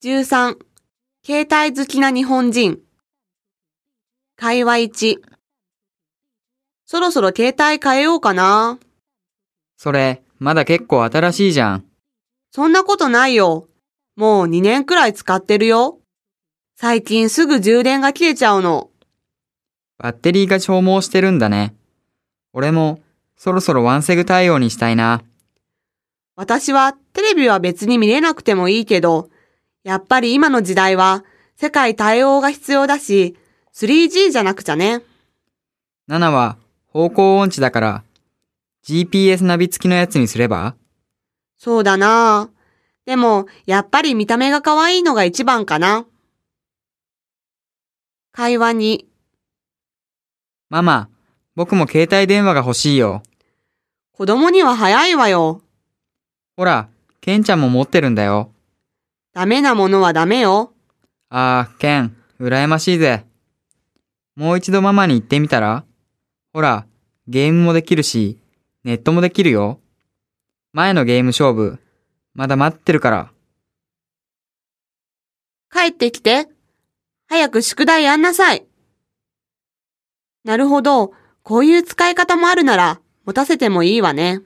13、携帯好きな日本人。会話1、そろそろ携帯変えようかな。それ、まだ結構新しいじゃん。そんなことないよ。もう2年くらい使ってるよ。最近すぐ充電が切れちゃうの。バッテリーが消耗してるんだね。俺も、そろそろワンセグ対応にしたいな。私はテレビは別に見れなくてもいいけど、やっぱり今の時代は世界対応が必要だし、3G じゃなくちゃね。7は方向音痴だから、GPS ナビ付きのやつにすれば？そうだなでも、やっぱり見た目が可愛いのが一番かな。会話に、ママ、僕も携帯電話が欲しいよ。子供には早いわよ。ほら、ケンちゃんも持ってるんだよ。ダメなものはダメよ。あー、ケン、羨ましいぜ。もう一度ママに言ってみたら？ほら、ゲームもできるし、ネットもできるよ。前のゲーム勝負、まだ待ってるから。帰ってきて。早く宿題やんなさい。なるほど。こういう使い方もあるなら、持たせてもいいわね。